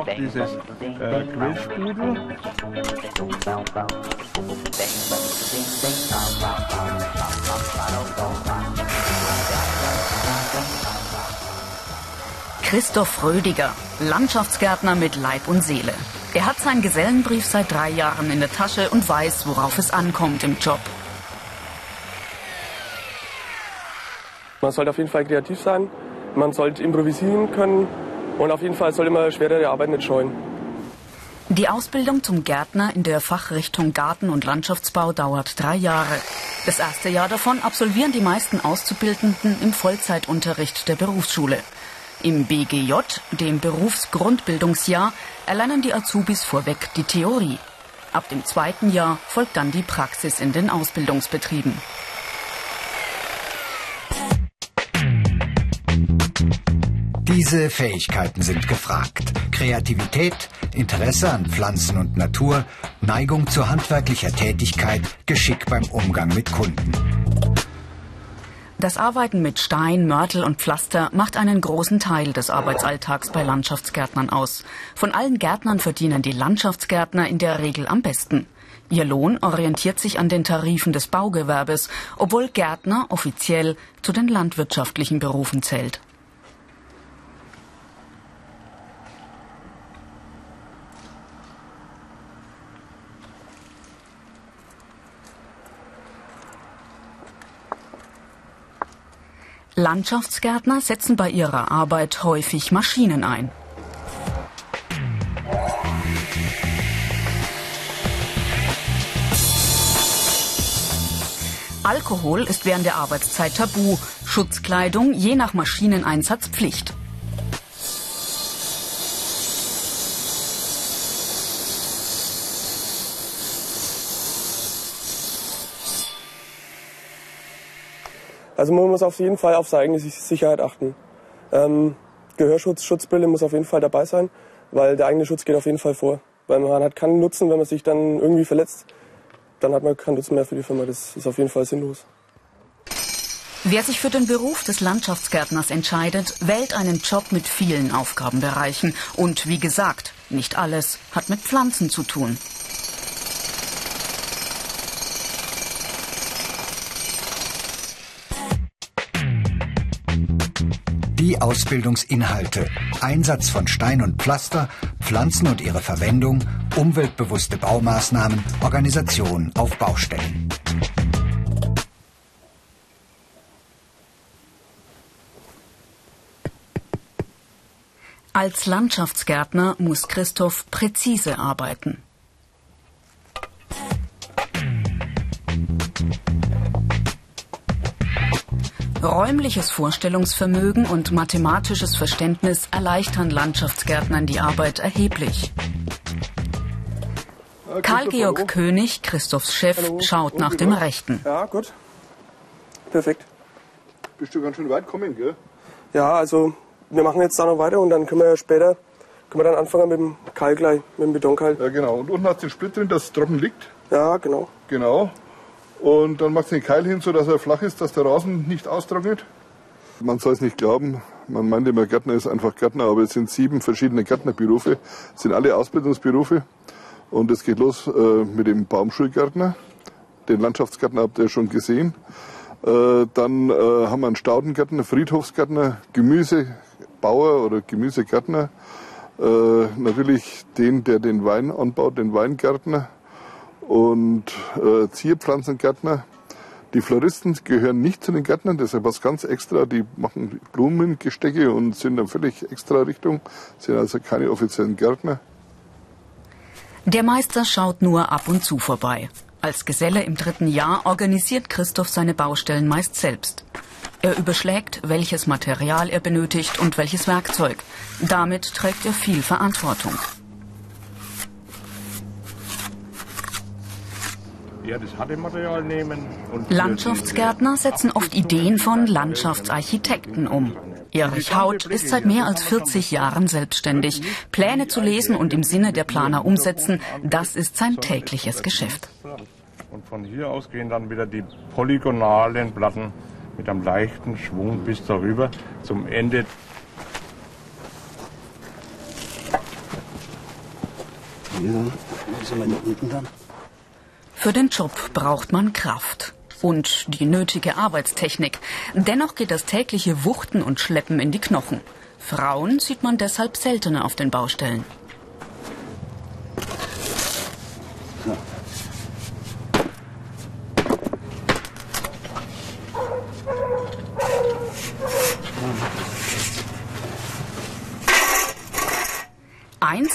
noch dieses äh, Quellsprudel. Christoph Rödiger, Landschaftsgärtner mit Leib und Seele. Er hat seinen Gesellenbrief seit drei Jahren in der Tasche und weiß, worauf es ankommt im Job. Man sollte auf jeden Fall kreativ sein, man sollte improvisieren können und auf jeden Fall soll immer schwerere Arbeit nicht scheuen. Die Ausbildung zum Gärtner in der Fachrichtung Garten- und Landschaftsbau dauert drei Jahre. Das erste Jahr davon absolvieren die meisten Auszubildenden im Vollzeitunterricht der Berufsschule. Im BGJ, dem Berufsgrundbildungsjahr, erlernen die Azubis vorweg die Theorie. Ab dem zweiten Jahr folgt dann die Praxis in den Ausbildungsbetrieben. Diese Fähigkeiten sind gefragt. Kreativität, Interesse an Pflanzen und Natur, Neigung zu handwerklicher Tätigkeit, Geschick beim Umgang mit Kunden. Das Arbeiten mit Stein, Mörtel und Pflaster macht einen großen Teil des Arbeitsalltags bei Landschaftsgärtnern aus. Von allen Gärtnern verdienen die Landschaftsgärtner in der Regel am besten. Ihr Lohn orientiert sich an den Tarifen des Baugewerbes, obwohl Gärtner offiziell zu den landwirtschaftlichen Berufen zählt. Landschaftsgärtner setzen bei ihrer Arbeit häufig Maschinen ein. Alkohol ist während der Arbeitszeit tabu, Schutzkleidung je nach Maschineneinsatz Pflicht. Also man muss auf jeden Fall auf seine eigene Sicherheit achten. Ähm, Gehörschutz, Schutzbrille muss auf jeden Fall dabei sein, weil der eigene Schutz geht auf jeden Fall vor. Weil man hat keinen Nutzen, wenn man sich dann irgendwie verletzt, dann hat man keinen Nutzen mehr für die Firma. Das ist auf jeden Fall sinnlos. Wer sich für den Beruf des Landschaftsgärtners entscheidet, wählt einen Job mit vielen Aufgabenbereichen. Und wie gesagt, nicht alles hat mit Pflanzen zu tun. Ausbildungsinhalte, Einsatz von Stein und Pflaster, Pflanzen und ihre Verwendung, umweltbewusste Baumaßnahmen, Organisation auf Baustellen. Als Landschaftsgärtner muss Christoph präzise arbeiten. Räumliches Vorstellungsvermögen und mathematisches Verständnis erleichtern Landschaftsgärtnern die Arbeit erheblich. Karl-Georg König, Christophs Chef, Hallo. schaut nach dem Rechten. Ja, gut. Perfekt. Bist du ganz schön weit gekommen, gell? Ja, also wir machen jetzt da noch weiter und dann können wir ja später können wir dann anfangen mit dem Kalk mit dem Betonkalk. Ja, genau. Und unten hat den Split drin, dass es trocken liegt. Ja, genau. Genau. Und dann macht den Keil hin, so dass er flach ist, dass der Rasen nicht austrocknet. Man soll es nicht glauben, man meint immer, Gärtner ist einfach Gärtner, aber es sind sieben verschiedene Gärtnerberufe, es sind alle Ausbildungsberufe. Und es geht los äh, mit dem Baumschulgärtner, den Landschaftsgärtner habt ihr schon gesehen. Äh, dann äh, haben wir einen Staudengärtner, Friedhofsgärtner, Gemüsebauer oder Gemüsegärtner. Äh, natürlich den, der den Wein anbaut, den Weingärtner und äh, Zierpflanzengärtner. Die Floristen gehören nicht zu den Gärtnern, das ist was ganz extra. Die machen Blumengestecke und sind dann völlig extra Richtung, sind also keine offiziellen Gärtner. Der Meister schaut nur ab und zu vorbei. Als Geselle im dritten Jahr organisiert Christoph seine Baustellen meist selbst. Er überschlägt, welches Material er benötigt und welches Werkzeug. Damit trägt er viel Verantwortung. Ja, das harte Material nehmen. Landschaftsgärtner setzen oft Ideen von Landschaftsarchitekten um. Erich Haut ist seit mehr als 40 Jahren selbstständig. Pläne zu lesen und im Sinne der Planer umsetzen, das ist sein tägliches Geschäft. Und von hier aus gehen dann wieder die polygonalen Platten mit einem leichten Schwung bis darüber zum Ende Für den Job braucht man Kraft und die nötige Arbeitstechnik. Dennoch geht das tägliche Wuchten und Schleppen in die Knochen. Frauen sieht man deshalb seltener auf den Baustellen.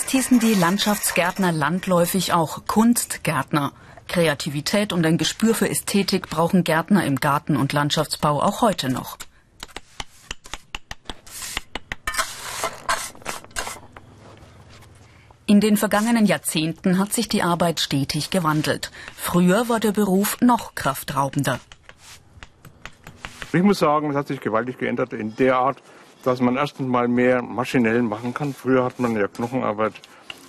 Einst hießen die Landschaftsgärtner landläufig auch Kunstgärtner. Kreativität und ein Gespür für Ästhetik brauchen Gärtner im Garten- und Landschaftsbau auch heute noch. In den vergangenen Jahrzehnten hat sich die Arbeit stetig gewandelt. Früher war der Beruf noch kraftraubender. Ich muss sagen, es hat sich gewaltig geändert in der Art, dass man erstens mal mehr maschinell machen kann. Früher hat man ja Knochenarbeit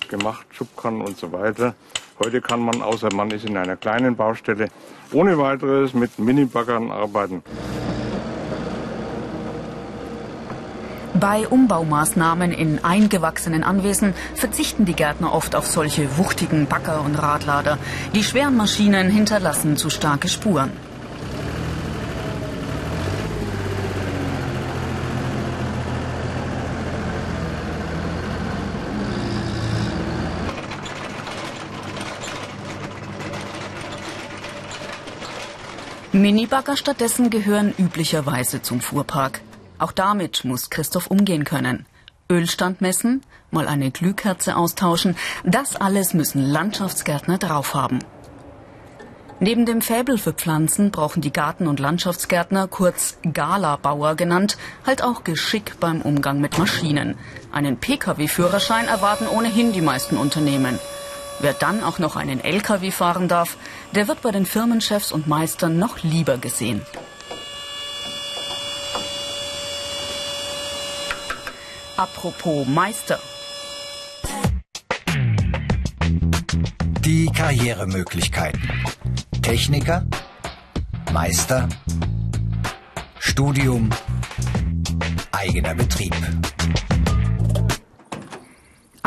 gemacht, Schubkarren und so weiter. Heute kann man, außer man ist in einer kleinen Baustelle, ohne weiteres mit Minibaggern arbeiten. Bei Umbaumaßnahmen in eingewachsenen Anwesen verzichten die Gärtner oft auf solche wuchtigen Bagger und Radlader. Die schweren Maschinen hinterlassen zu starke Spuren. Minibagger stattdessen gehören üblicherweise zum Fuhrpark. Auch damit muss Christoph umgehen können. Ölstand messen, mal eine Glühkerze austauschen, das alles müssen Landschaftsgärtner drauf haben. Neben dem Fäbel für Pflanzen brauchen die Garten- und Landschaftsgärtner, kurz Galabauer genannt, halt auch Geschick beim Umgang mit Maschinen. Einen Pkw-Führerschein erwarten ohnehin die meisten Unternehmen. Wer dann auch noch einen LKW fahren darf, der wird bei den Firmenchefs und Meistern noch lieber gesehen. Apropos Meister. Die Karrieremöglichkeiten. Techniker, Meister, Studium, eigener Betrieb.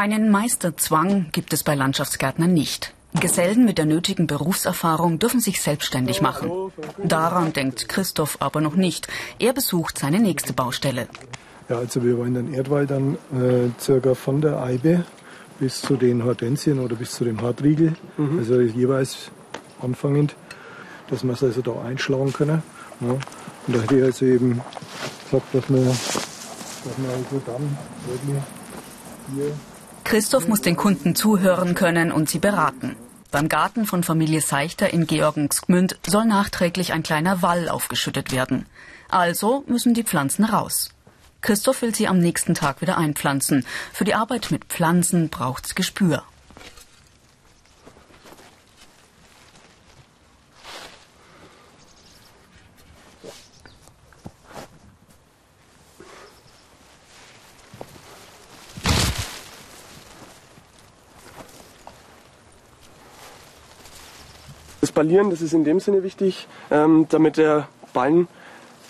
Einen Meisterzwang gibt es bei Landschaftsgärtnern nicht. Gesellen mit der nötigen Berufserfahrung dürfen sich selbstständig machen. Daran denkt Christoph aber noch nicht. Er besucht seine nächste Baustelle. Ja, also wir wollen den Erdwald dann äh, circa von der Eibe bis zu den Hortensien oder bis zu dem Hartriegel, mhm. also jeweils anfangend, dass wir es also da einschlagen können. Ja. Und da hätte ich also eben gesagt, dass wir, dass wir also dann wirklich hier Christoph muss den Kunden zuhören können und sie beraten. Beim Garten von Familie Seichter in Georgensgmünd soll nachträglich ein kleiner Wall aufgeschüttet werden. Also müssen die Pflanzen raus. Christoph will sie am nächsten Tag wieder einpflanzen. Für die Arbeit mit Pflanzen braucht's Gespür. Das Ballieren, das ist in dem Sinne wichtig, ähm, damit der Ballen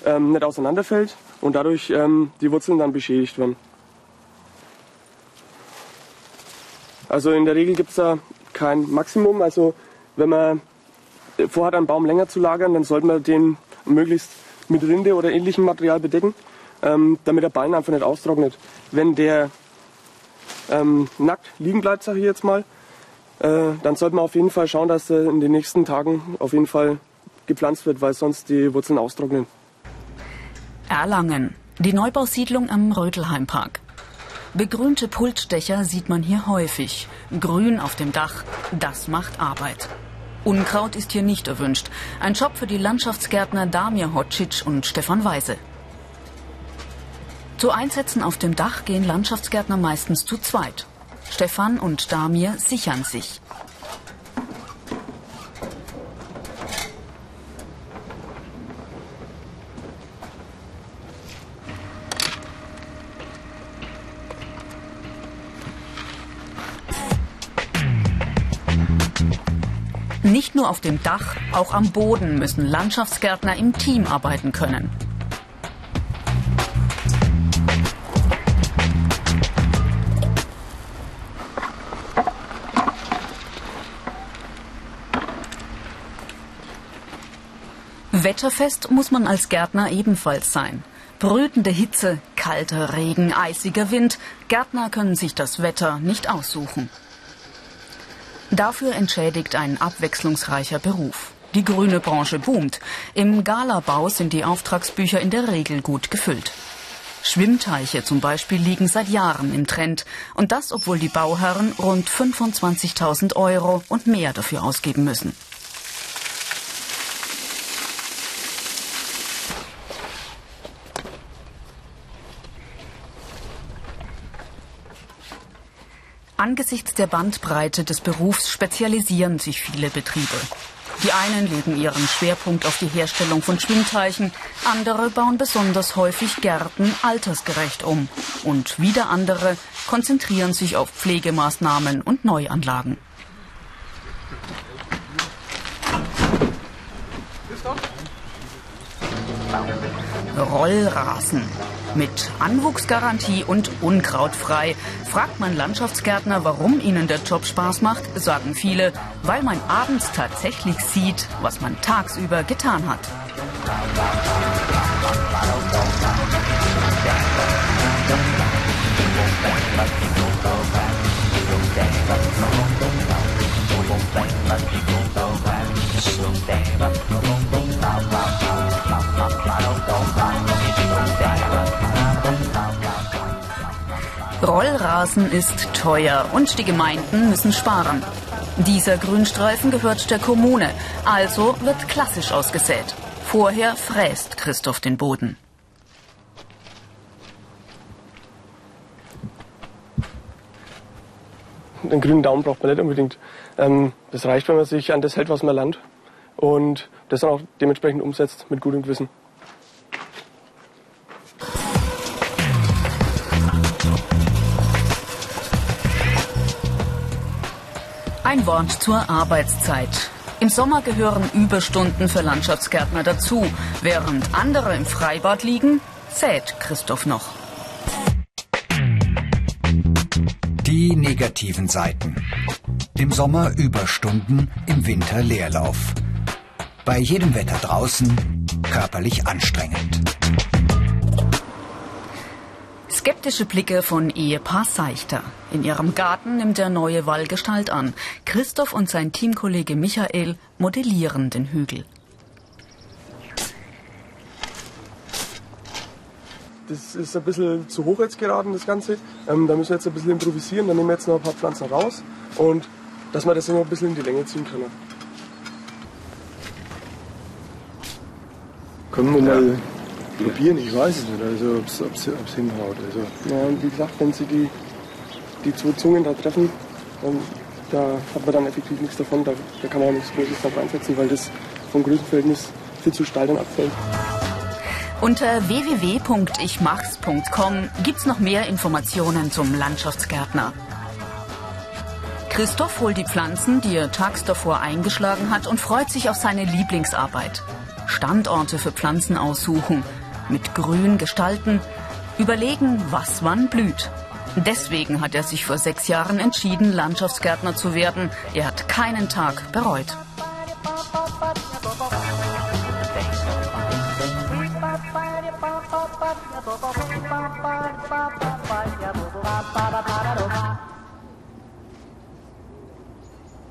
ähm, nicht auseinanderfällt und dadurch ähm, die Wurzeln dann beschädigt werden. Also in der Regel gibt es da kein Maximum. Also wenn man vorhat, einen Baum länger zu lagern, dann sollte man den möglichst mit Rinde oder ähnlichem Material bedecken, ähm, damit der Ballen einfach nicht austrocknet. Wenn der ähm, nackt liegen bleibt, sage ich jetzt mal, äh, dann sollte man auf jeden Fall schauen, dass er in den nächsten Tagen auf jeden Fall gepflanzt wird, weil sonst die Wurzeln austrocknen. Erlangen, die Neubausiedlung am Rötelheimpark. Begrünte Pultdächer sieht man hier häufig. Grün auf dem Dach, das macht Arbeit. Unkraut ist hier nicht erwünscht. Ein Job für die Landschaftsgärtner Damir Hocic und Stefan Weise. Zu Einsätzen auf dem Dach gehen Landschaftsgärtner meistens zu zweit. Stefan und Damir sichern sich. Nicht nur auf dem Dach, auch am Boden müssen Landschaftsgärtner im Team arbeiten können. Wetterfest muss man als Gärtner ebenfalls sein. Brütende Hitze, kalter Regen, eisiger Wind. Gärtner können sich das Wetter nicht aussuchen. Dafür entschädigt ein abwechslungsreicher Beruf. Die grüne Branche boomt. Im Galabau sind die Auftragsbücher in der Regel gut gefüllt. Schwimmteiche zum Beispiel liegen seit Jahren im Trend. Und das, obwohl die Bauherren rund 25.000 Euro und mehr dafür ausgeben müssen. Angesichts der Bandbreite des Berufs spezialisieren sich viele Betriebe. Die einen legen ihren Schwerpunkt auf die Herstellung von Schwimmteichen, andere bauen besonders häufig Gärten altersgerecht um und wieder andere konzentrieren sich auf Pflegemaßnahmen und Neuanlagen. Rollrasen. Mit Anwuchsgarantie und unkrautfrei. Fragt man Landschaftsgärtner, warum ihnen der Job Spaß macht, sagen viele, weil man abends tatsächlich sieht, was man tagsüber getan hat. Rollrasen ist teuer und die Gemeinden müssen sparen. Dieser Grünstreifen gehört der Kommune, also wird klassisch ausgesät. Vorher fräst Christoph den Boden. Den grünen Daumen braucht man nicht unbedingt. Ähm, das reicht, wenn man sich an das hält, was man lernt und das dann auch dementsprechend umsetzt mit gutem Gewissen. Ein Wort zur Arbeitszeit. Im Sommer gehören Überstunden für Landschaftsgärtner dazu. Während andere im Freibad liegen, zählt Christoph noch. Die negativen Seiten. Im Sommer Überstunden, im Winter Leerlauf. Bei jedem Wetter draußen körperlich anstrengend. Skeptische Blicke von Ehepaar Seichter. In ihrem Garten nimmt der neue Wall Gestalt an. Christoph und sein Teamkollege Michael modellieren den Hügel. Das ist ein bisschen zu hoch jetzt geraten, das Ganze. Ähm, da müssen wir jetzt ein bisschen improvisieren. Dann nehmen wir jetzt noch ein paar Pflanzen raus und dass wir das immer ein bisschen in die Länge ziehen können. Können wir mal probieren? Ich weiß es nicht, also ob es hinhaut. Also. Ja, und wie gesagt, wenn Sie die, die zwei Zungen da treffen, dann, da hat man dann effektiv nichts davon. Da, da kann man auch nichts Großes drauf einsetzen, weil das vom Größenverhältnis viel zu steil dann abfällt. Unter www.ichmachs.com gibt's noch mehr Informationen zum Landschaftsgärtner. Christoph holt die Pflanzen, die er tags davor eingeschlagen hat und freut sich auf seine Lieblingsarbeit. Standorte für Pflanzen aussuchen, mit Grün gestalten, überlegen, was wann blüht. Deswegen hat er sich vor sechs Jahren entschieden, Landschaftsgärtner zu werden. Er hat keinen Tag bereut. Bye.